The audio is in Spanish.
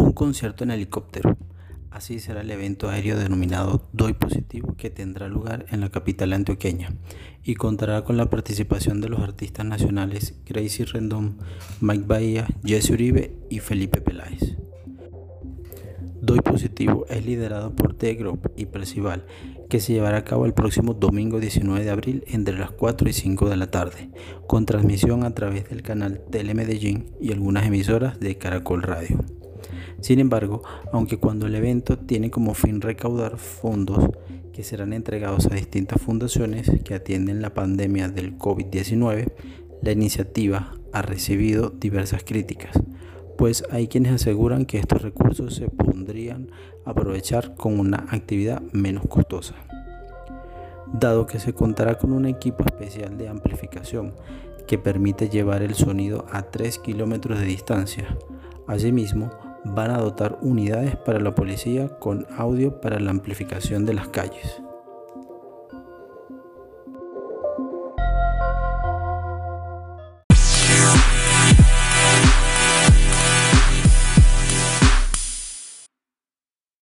Un concierto en helicóptero. Así será el evento aéreo denominado Doy Positivo que tendrá lugar en la capital antioqueña y contará con la participación de los artistas nacionales Gracie Rendón, Mike Bahía, Jesse Uribe y Felipe Peláez. Doy Positivo es liderado por The Group y Percival, que se llevará a cabo el próximo domingo 19 de abril entre las 4 y 5 de la tarde, con transmisión a través del canal Telemedellín y algunas emisoras de Caracol Radio. Sin embargo, aunque cuando el evento tiene como fin recaudar fondos que serán entregados a distintas fundaciones que atienden la pandemia del COVID-19, la iniciativa ha recibido diversas críticas, pues hay quienes aseguran que estos recursos se podrían aprovechar con una actividad menos costosa. Dado que se contará con un equipo especial de amplificación que permite llevar el sonido a 3 kilómetros de distancia, asimismo, van a dotar unidades para la policía con audio para la amplificación de las calles.